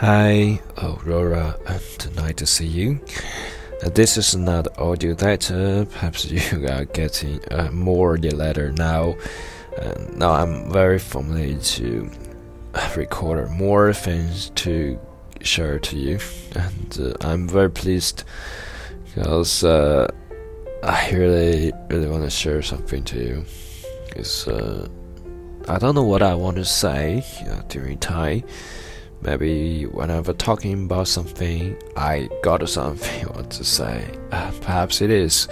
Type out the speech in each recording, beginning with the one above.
Hi, Aurora, and nice to see you. Uh, this is not audio letter. Perhaps you are getting uh, more the letter now. Uh, now I'm very familiar to record more things to share to you, and uh, I'm very pleased because uh, I really, really want to share something to you. It's uh, I don't know what I want to say during time Maybe whenever talking about something, I got something I want to say. Uh, perhaps it is.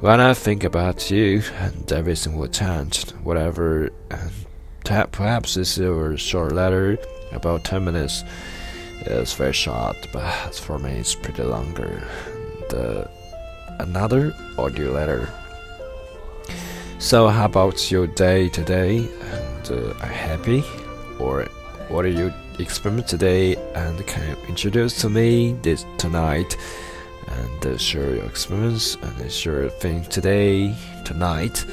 When I think about you, and everything will change. Whatever. Perhaps this is a short letter, about 10 minutes. It's very short, but for me it's pretty longer. And, uh, another audio letter. So, how about your day today? And uh, are happy? Or what are you experiment today and can introduce to me this tonight and uh, share your experience and share thing today tonight?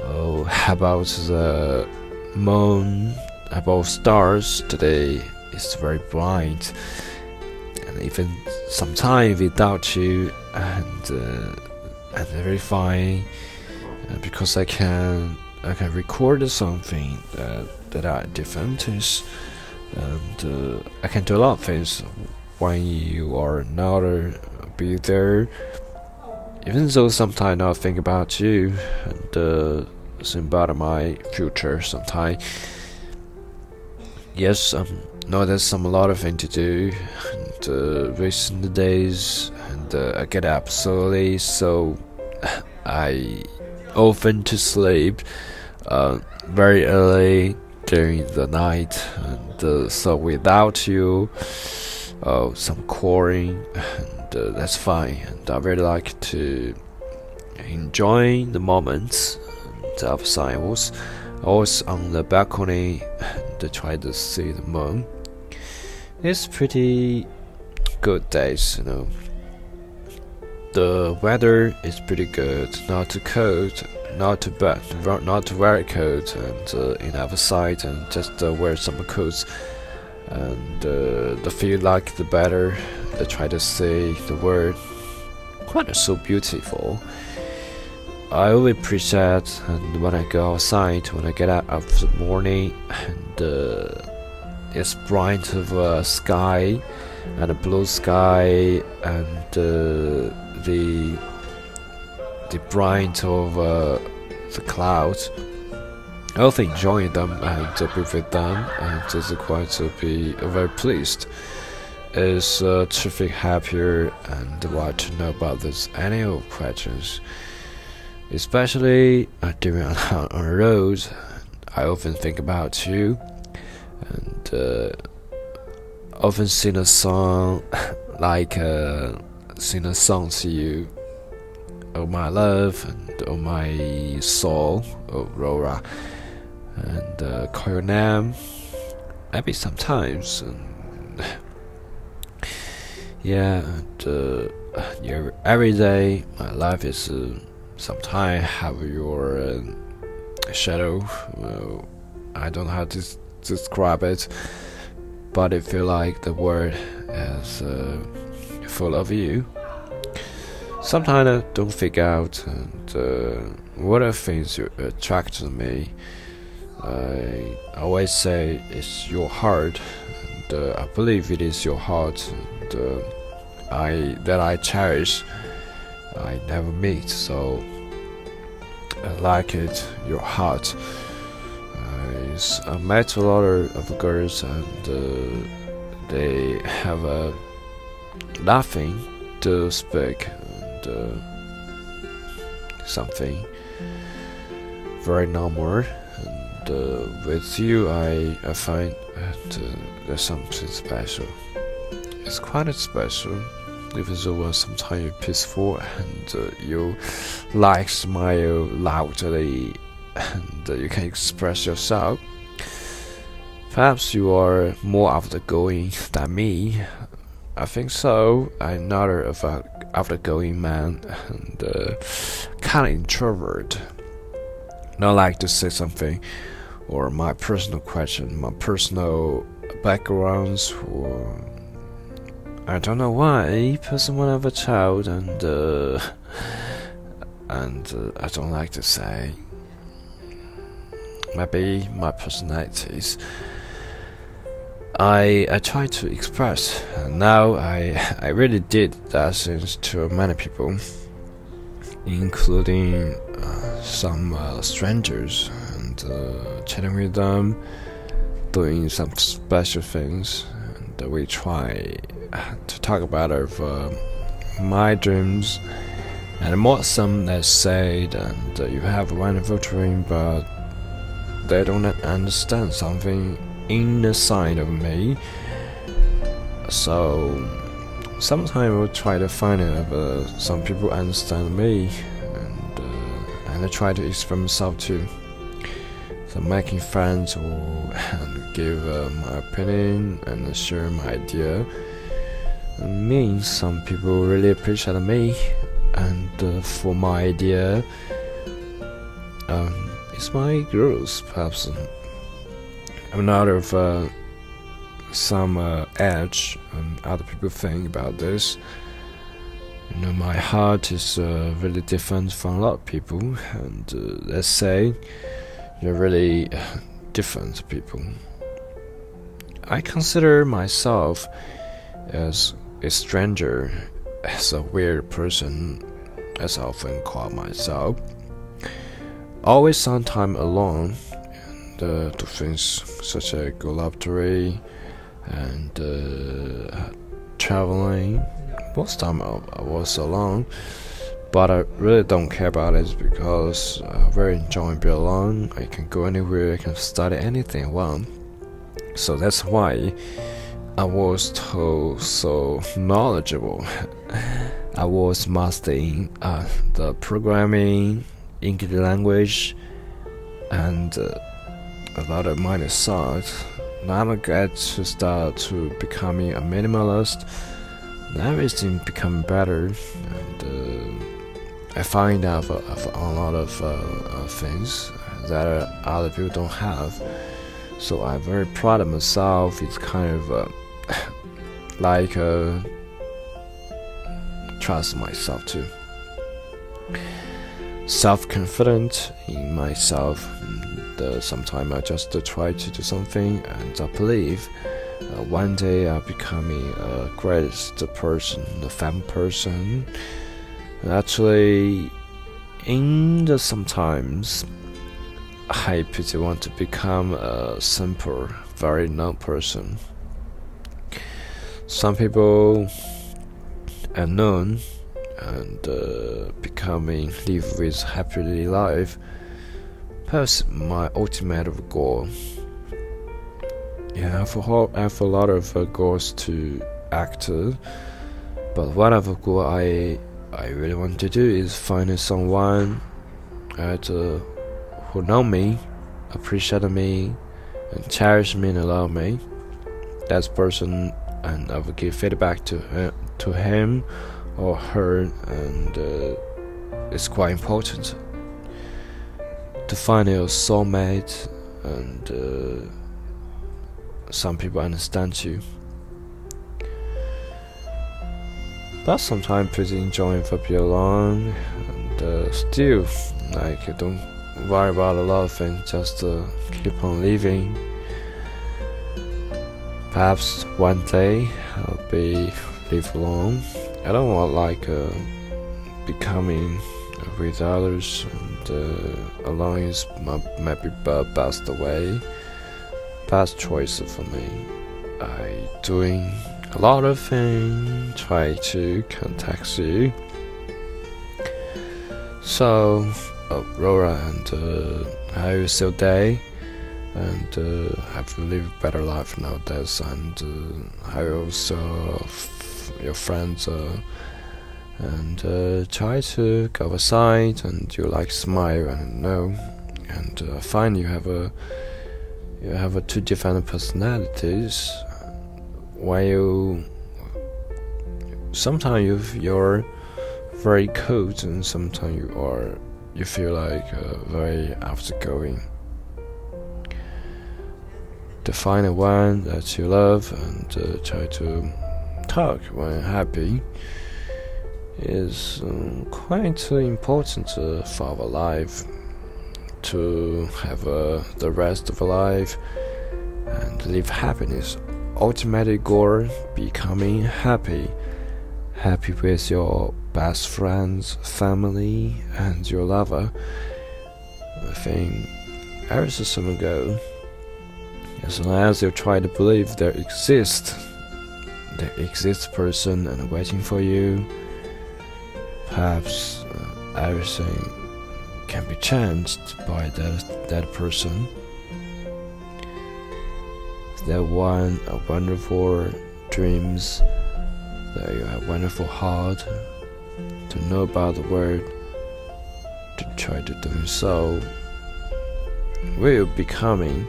Oh how about the moon? About stars? Today it's very bright and even some time without you and uh, and very fine uh, because I can I can record something that that are different is and uh, I can do a lot of things when you are not uh, be there. Even though sometimes I think about you and uh, think about my future sometimes. Yes, um, know there's some a lot of things to do, and uh, recent days, and uh, I get up so late, so I often to sleep uh, very early during the night, and uh, so without you, uh, some quarrying, and uh, that's fine. And I really like to enjoy the moments. I was always on the balcony and try to see the moon. It's pretty good days, you know. The weather is pretty good, not too cold, not bad, not very cold, and uh, enough sight, and just uh, wear some coats. And uh, the feel like the better. They try to say the word quite so beautiful. I always appreciate and when I go outside, when I get out of the morning, and uh, it's bright of a sky, and a blue sky, and uh, the the bright of uh, the clouds. I also enjoy them and to be with them and just quite to be very pleased. Is uh, terrific happier and want to know about this annual questions, especially uh, during on, on the road. I often think about you and uh, often sing a song like uh, sing a song to you oh my love and oh my soul, Aurora, and uh, call your name. Maybe sometimes, and yeah, and uh, yeah, every day my life is uh, sometimes have your uh, shadow. I don't know how to describe it, but I feel like the world is uh, full of you sometimes I don't figure out and, uh, what are things you attract me. I always say it's your heart, and uh, I believe it is your heart, and uh, I that I cherish. I never meet, so I like it. Your heart. I, met a lot of girls, and uh, they have a nothing to speak uh, something very normal. And uh, with you, I, I find that uh, there's something special. It's quite special, even though sometimes you're peaceful and uh, you like smile loudly and uh, you can express yourself. Perhaps you are more outgoing than me. I think so. I'm not a outgoing man and uh, kind of introvert. Not like to say something or my personal question, my personal backgrounds who I don't know why person when I have a child and uh, and uh, I don't like to say maybe my personalities I I try to express. And now I I really did that since to many people including uh, some uh, strangers and uh, chatting with them doing some special things and we try to talk about of uh, my dreams and more. Some that say that uh, you have a wonderful dream but they don't understand something in the side of me. So sometimes I will try to find out uh, some people understand me and uh, and I try to express myself too so making friends or give uh, my opinion and share my idea. Means some people really appreciate me and uh, for my idea. Um, it's my growth perhaps I'm not of uh, some uh, edge and other people think about this you know my heart is uh, really different from a lot of people and uh, let's say you're really different people I consider myself as a stranger as a weird person, as I often call myself. Always sometime alone uh, do things such as go lottery and uh, traveling. Most time I, I, was alone, but I really don't care about it because I very enjoy being alone. I can go anywhere, I can study anything I want. So that's why I was so, so knowledgeable. I was mastering uh, the programming, English language, and uh, a lot of minor science. Now I'm glad to start to becoming a minimalist. Now everything become better, and uh, I find out of, a lot of uh, things that other people don't have. So I'm very proud of myself. It's kind of uh, like uh, trust myself too. Self-confident in myself. Uh, sometimes I just uh, try to do something, and I believe uh, one day I'll becoming a greatest person, a fam person. Actually, in the sometimes I pretty want to become a simple, very known person. Some people are known and uh, becoming live with happily life. Perhaps my ultimate goal. Yeah, I have a, I have a lot of uh, goals to act, but one of the goal I I really want to do is find someone at, uh, who know me, appreciate me, and cherish me and love me. That person and I will give feedback to her, to him or her, and uh, it's quite important to find your soulmate, and uh, some people understand you. But sometimes pretty enjoying for be alone, and uh, still, like, don't worry about a lot of things, just uh, keep on living. Perhaps one day I'll be live alone. I don't want like uh, becoming with others and uh, is maybe the best way, best choice for me. I doing a lot of things, try to contact you. So, Aurora and uh, how you still day? and uh, have to live a better life nowadays and uh, I also your friends uh, and uh, try to go aside and you like smile and know. And uh, find you have a you have a two different personalities. While you sometimes you you're very cold and sometimes you are you feel like uh, very outgoing. To find a one that you love and uh, try to talk when happy is um, quite important uh, for our life. To have uh, the rest of life and live happiness. Ultimate goal becoming happy. Happy with your best friends family and your lover. I think years or some ago as long as you try to believe there exists there exists person and waiting for you perhaps uh, everything can be changed by that that person that one a wonderful dreams that you have wonderful heart to know about the world to try to do so will becoming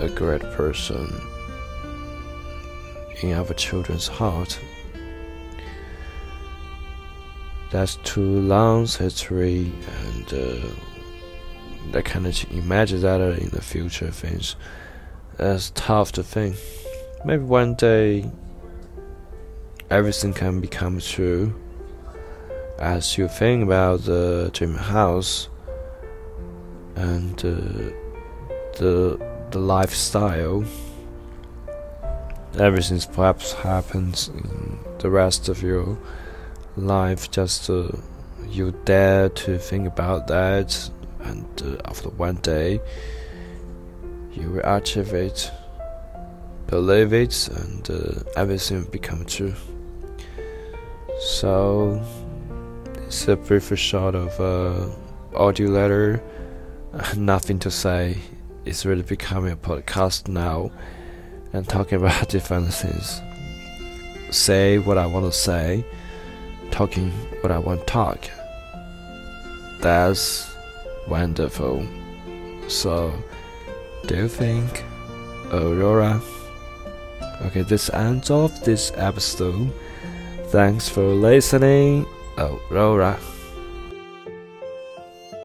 a great person in our children's heart. That's too long history, and uh, that kind of imagine that in the future things. That's tough to think. Maybe one day everything can become true. As you think about the dream house and uh, the the lifestyle. Everything perhaps happens in the rest of your life. Just uh, you dare to think about that, and uh, after one day, you will achieve it, believe it, and uh, everything will become true. So, it's a brief shot of uh, audio letter. Nothing to say it's really becoming a podcast now and talking about different things. Say what I want to say, talking what I want to talk. That's wonderful. So, do you think, Aurora? Okay, this ends off this episode. Thanks for listening, Aurora.